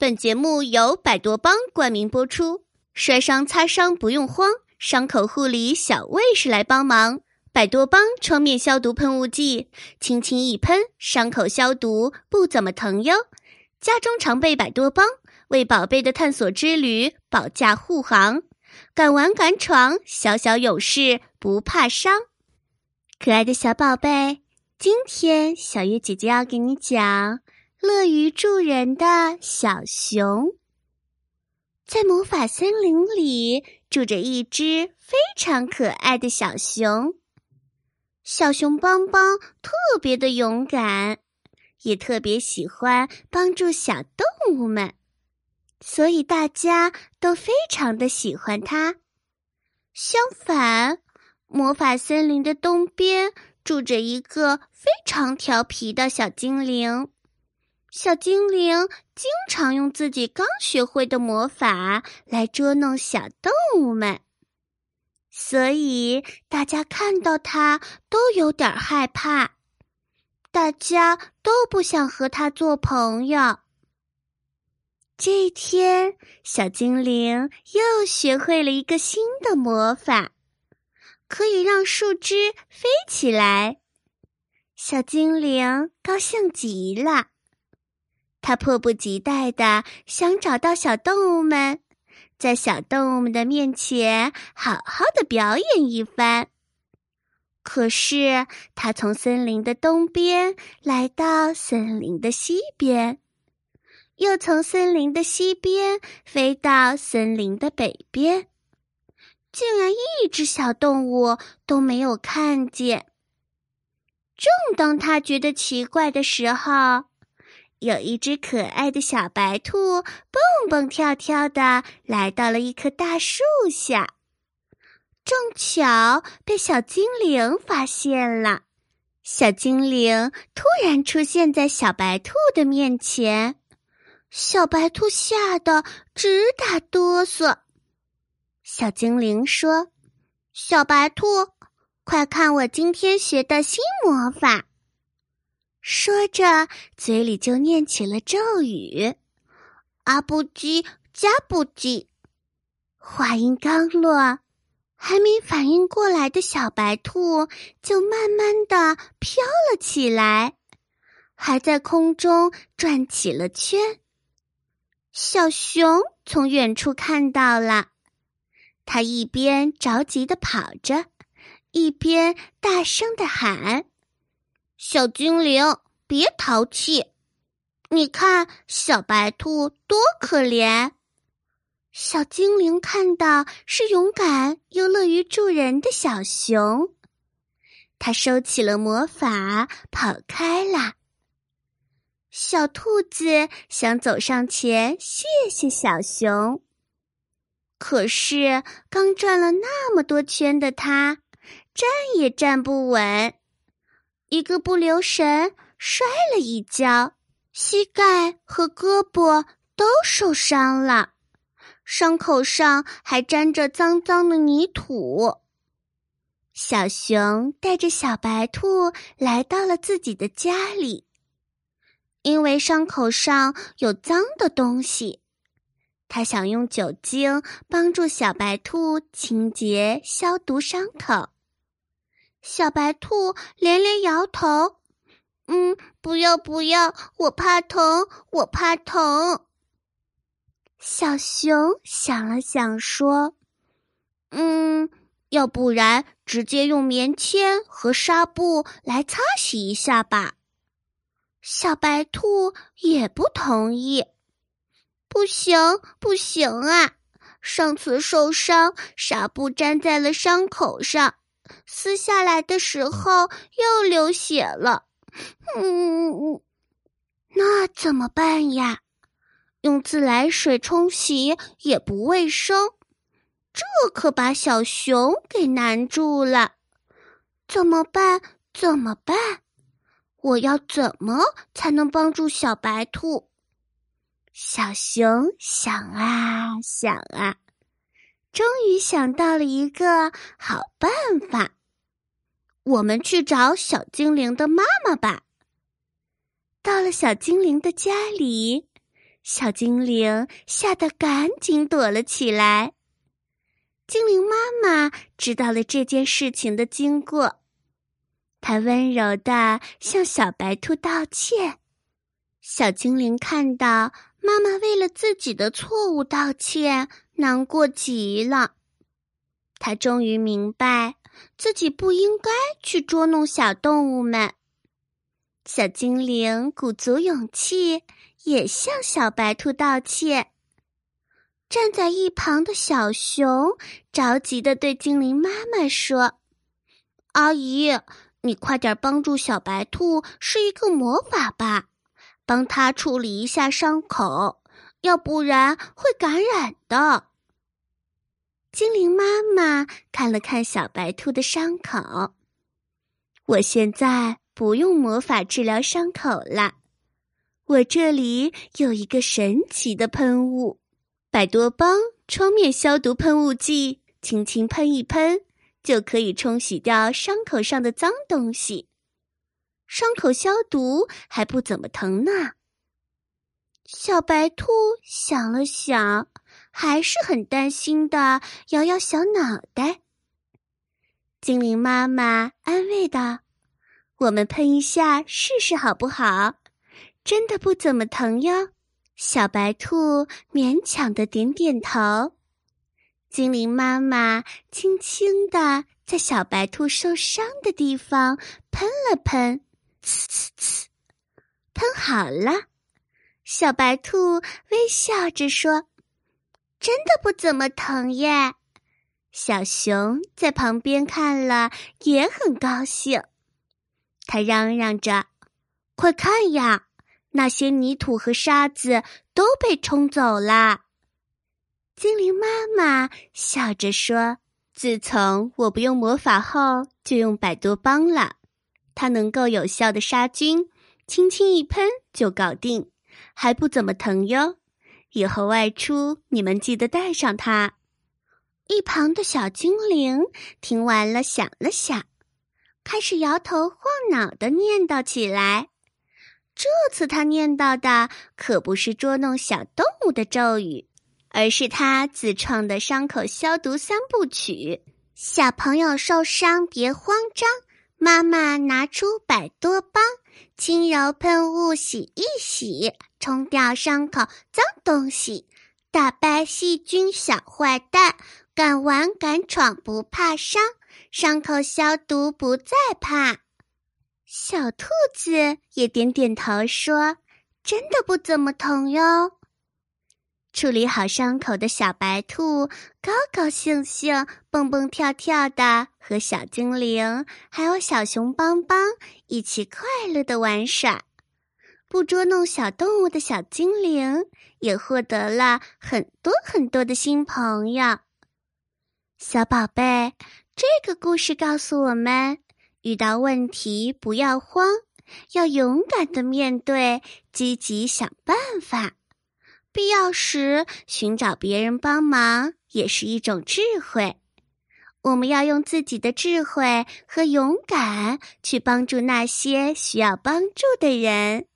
本节目由百多邦冠名播出。摔伤擦伤不用慌，伤口护理小卫士来帮忙。百多邦创面消毒喷雾剂，轻轻一喷，伤口消毒不怎么疼哟。家中常备百多邦，为宝贝的探索之旅保驾护航。敢玩敢闯，小小勇士不怕伤。可爱的小宝贝，今天小月姐姐要给你讲。乐于助人的小熊，在魔法森林里住着一只非常可爱的小熊。小熊邦邦特别的勇敢，也特别喜欢帮助小动物们，所以大家都非常的喜欢它。相反，魔法森林的东边住着一个非常调皮的小精灵。小精灵经常用自己刚学会的魔法来捉弄小动物们，所以大家看到它都有点害怕，大家都不想和它做朋友。这一天，小精灵又学会了一个新的魔法，可以让树枝飞起来。小精灵高兴极了。他迫不及待的想找到小动物们，在小动物们的面前好好的表演一番。可是，他从森林的东边来到森林的西边，又从森林的西边飞到森林的北边，竟然一只小动物都没有看见。正当他觉得奇怪的时候，有一只可爱的小白兔，蹦蹦跳跳的来到了一棵大树下，正巧被小精灵发现了。小精灵突然出现在小白兔的面前，小白兔吓得直打哆嗦。小精灵说：“小白兔，快看我今天学的新魔法！”说着，嘴里就念起了咒语：“阿布吉加布吉。”话音刚落，还没反应过来的小白兔就慢慢的飘了起来，还在空中转起了圈。小熊从远处看到了，他一边着急的跑着，一边大声的喊。小精灵，别淘气！你看，小白兔多可怜。小精灵看到是勇敢又乐于助人的小熊，他收起了魔法，跑开了。小兔子想走上前谢谢小熊，可是刚转了那么多圈的它，站也站不稳。一个不留神摔了一跤，膝盖和胳膊都受伤了，伤口上还沾着脏脏的泥土。小熊带着小白兔来到了自己的家里，因为伤口上有脏的东西，他想用酒精帮助小白兔清洁消毒伤口。小白兔连连摇头，嗯，不要不要，我怕疼，我怕疼。小熊想了想，说：“嗯，要不然直接用棉签和纱布来擦洗一下吧。”小白兔也不同意，不行不行啊！上次受伤，纱布粘在了伤口上。撕下来的时候又流血了，嗯，那怎么办呀？用自来水冲洗也不卫生，这可把小熊给难住了。怎么办？怎么办？我要怎么才能帮助小白兔？小熊想啊想啊。终于想到了一个好办法，我们去找小精灵的妈妈吧。到了小精灵的家里，小精灵吓得赶紧躲了起来。精灵妈妈知道了这件事情的经过，她温柔的向小白兔道歉。小精灵看到妈妈为了自己的错误道歉，难过极了。他终于明白自己不应该去捉弄小动物们。小精灵鼓足勇气，也向小白兔道歉。站在一旁的小熊着急的对精灵妈妈说：“阿姨，你快点帮助小白兔施一个魔法吧，帮他处理一下伤口，要不然会感染的。”精灵妈妈看了看小白兔的伤口，我现在不用魔法治疗伤口了。我这里有一个神奇的喷雾——百多邦创面消毒喷雾剂，轻轻喷一喷，就可以冲洗掉伤口上的脏东西，伤口消毒还不怎么疼呢。小白兔想了想。还是很担心的，摇摇小脑袋。精灵妈妈安慰道：“我们喷一下试试好不好？真的不怎么疼哟。”小白兔勉强的点点头。精灵妈妈轻轻的在小白兔受伤的地方喷了喷，呲呲呲，喷好了。小白兔微笑着说。真的不怎么疼耶，小熊在旁边看了也很高兴。他嚷嚷着：“快看呀，那些泥土和沙子都被冲走了。”精灵妈妈笑着说：“自从我不用魔法后，就用百多邦了。它能够有效的杀菌，轻轻一喷就搞定，还不怎么疼哟。”以后外出，你们记得带上它。一旁的小精灵听完了，想了想，开始摇头晃脑的念叨起来。这次他念叨的可不是捉弄小动物的咒语，而是他自创的伤口消毒三部曲。小朋友受伤别慌张，妈妈拿出百多邦。轻柔喷雾洗一洗，冲掉伤口脏东西，打败细菌小坏蛋，敢玩敢闯不怕伤，伤口消毒不再怕。小兔子也点点头说：“真的不怎么疼哟。”处理好伤口的小白兔高高兴兴、蹦蹦跳跳的，和小精灵还有小熊邦邦一起快乐的玩耍。不捉弄小动物的小精灵也获得了很多很多的新朋友。小宝贝，这个故事告诉我们：遇到问题不要慌，要勇敢的面对，积极想办法。必要时寻找别人帮忙也是一种智慧。我们要用自己的智慧和勇敢去帮助那些需要帮助的人。